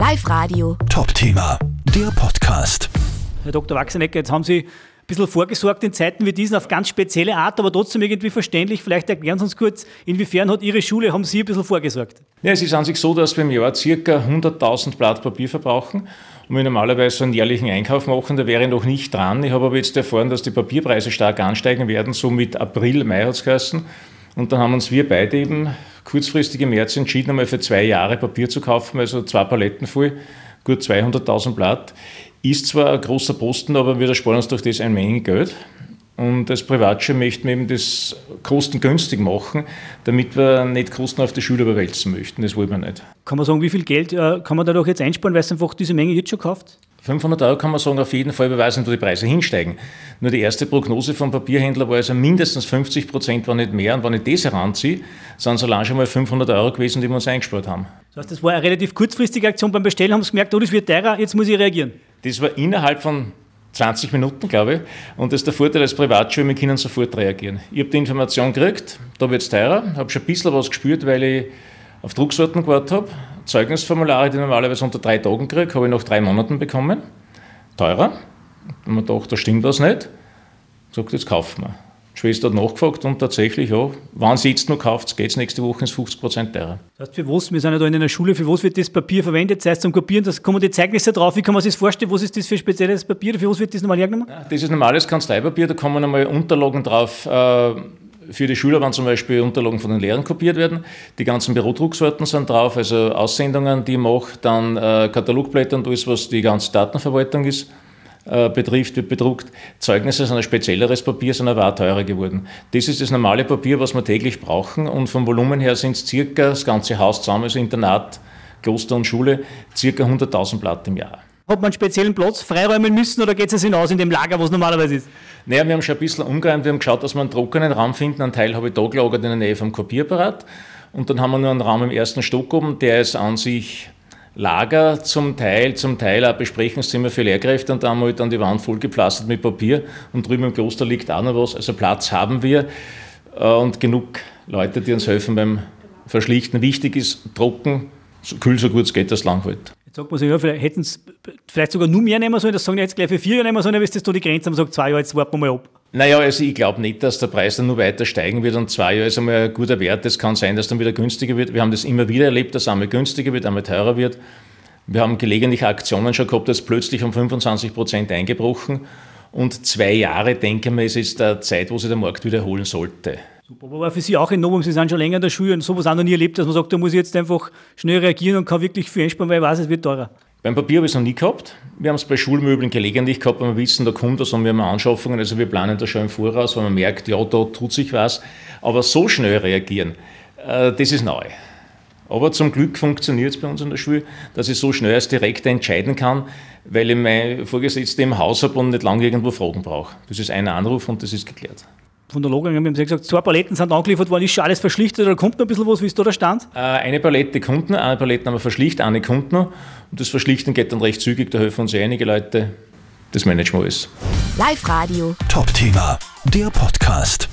Live Radio. Top-Thema, der Podcast. Herr Dr. Wachsenecker, jetzt haben Sie ein bisschen vorgesorgt in Zeiten wie diesen auf ganz spezielle Art, aber trotzdem irgendwie verständlich. Vielleicht erklären Sie uns kurz, inwiefern hat Ihre Schule, haben Sie ein bisschen vorgesorgt? Ja, es ist an sich so, dass wir im Jahr ca. 100.000 Blatt Papier verbrauchen und wir normalerweise so einen jährlichen Einkauf machen, da wäre ich noch nicht dran. Ich habe aber jetzt erfahren, dass die Papierpreise stark ansteigen werden, so mit April, Mai hat es geheißen. Und dann haben uns wir beide eben kurzfristig im März entschieden, einmal für zwei Jahre Papier zu kaufen, also zwei Paletten voll, gut 200.000 Blatt. Ist zwar ein großer Posten, aber wir ersparen uns durch das eine Menge Geld. Und als Privatschule möchten wir eben das kostengünstig machen, damit wir nicht Kosten auf die Schule überwälzen möchten. Das wollen wir nicht. Kann man sagen, wie viel Geld äh, kann man dadurch jetzt einsparen, weil es einfach diese Menge jetzt schon kauft? 500 Euro kann man sagen, auf jeden Fall beweisen, wo die Preise hinsteigen. Nur die erste Prognose vom Papierhändler war also mindestens 50 Prozent, war nicht mehr. Und wenn ich das heranziehe, sind es allein schon mal 500 Euro gewesen, die wir uns eingespart haben. Das heißt, das war eine relativ kurzfristige Aktion beim Bestellen, haben Sie gemerkt, oh, das wird teurer, jetzt muss ich reagieren. Das war innerhalb von 20 Minuten, glaube ich. Und das ist der Vorteil als Privatschule, wir können sofort reagieren. Ich habe die Information gekriegt, da wird es teurer, habe schon ein bisschen was gespürt, weil ich auf Drucksorten gewartet habe. Zeugnisformulare, die ich normalerweise unter drei Tagen kriege, habe ich nach drei Monaten bekommen. Teurer. Und man dachte, da stimmt was nicht. Ich gesagt, jetzt kaufen wir. Die Schwester hat nachgefragt und tatsächlich, ja, wenn sie jetzt noch kauft, geht es nächste Woche ins 50 Prozent teurer. Das heißt, für was, wir sind ja da in einer Schule, für was wird das Papier verwendet? Das heißt, zum Kopieren, da kommen die Zeugnisse drauf. Wie kann man sich das vorstellen? Was ist das für spezielles Papier? Für was wird das normal hergenommen? Das ist normales Kanzleipapier, da kommen einmal Unterlagen drauf. Äh, für die Schüler, wenn zum Beispiel Unterlagen von den Lehrern kopiert werden. Die ganzen Bürodrucksorten sind drauf, also Aussendungen, die ich mache, dann äh, Katalogblätter und alles, was die ganze Datenverwaltung ist, äh, betrifft, wird bedruckt. Zeugnisse sind ein spezielleres Papier, sind aber auch teurer geworden. Das ist das normale Papier, was wir täglich brauchen und vom Volumen her sind es circa, das ganze Haus zusammen, also Internat, Kloster und Schule, circa 100.000 Blatt im Jahr. Hat man einen speziellen Platz freiräumen müssen oder geht es hinaus in dem Lager, was normalerweise ist? Naja, wir haben schon ein bisschen umgeräumt. Wir haben geschaut, dass wir einen trockenen Raum finden. Einen Teil habe ich da gelagert in der Nähe vom Kopierapparat. Und dann haben wir nur einen Raum im ersten Stock oben, der ist an sich Lager zum Teil, zum Teil auch Besprechungszimmer für Lehrkräfte und da haben wir halt dann die Wand vollgepflastert mit Papier und drüben im Kloster liegt auch noch was. Also Platz haben wir äh, und genug Leute, die uns helfen beim Verschlichten. Wichtig ist trocken, so kühl so gut es geht, das lang halt. Jetzt sagt man sich, ja, vielleicht hätten sie vielleicht sogar nur mehr nehmen sollen, das sagen ja jetzt gleich für vier Jahre nehmen sollen, aber ist das da die Grenze, man sagt zwei Jahre, jetzt warten wir mal ab. Naja, also ich glaube nicht, dass der Preis dann nur weiter steigen wird und zwei Jahre ist einmal ein guter Wert. Es kann sein, dass dann wieder günstiger wird. Wir haben das immer wieder erlebt, dass einmal günstiger wird, einmal teurer wird. Wir haben gelegentlich Aktionen schon gehabt, dass plötzlich um 25 Prozent eingebrochen. Und zwei Jahre, denke ich mal, ist jetzt der Zeit, wo sich der Markt wiederholen sollte. Super, aber für Sie auch ein Novum, Sie sind schon länger in der Schule und sowas auch noch nie erlebt, dass man sagt, da muss ich jetzt einfach schnell reagieren und kann wirklich viel einsparen, weil ich weiß, es wird teurer. Beim Papier habe ich es noch nie gehabt. Wir haben es bei Schulmöbeln gelegentlich gehabt, wenn wir wissen, da kommt das und wir haben Anschaffungen. Also wir planen da schon im Voraus, weil man merkt, ja, da tut sich was. Aber so schnell reagieren, äh, das ist neu. Aber zum Glück funktioniert es bei uns in der Schule, dass ich so schnell als Direktor entscheiden kann, weil ich meine Vorgesetzte im Haus habe und nicht lange irgendwo Fragen brauche. Das ist ein Anruf und das ist geklärt. Von der Logik, wir haben gesagt, zwei Paletten sind angeliefert worden, ist schon alles verschlichtet oder kommt noch ein bisschen was, wie ist da der Stand? Äh, eine Palette kommt noch, eine Palette haben wir verschlichtet, eine kommt noch. Und das Verschlichten geht dann recht zügig, da helfen uns einige Leute. Das managen wir alles. Live Radio. Top-Thema, der Podcast.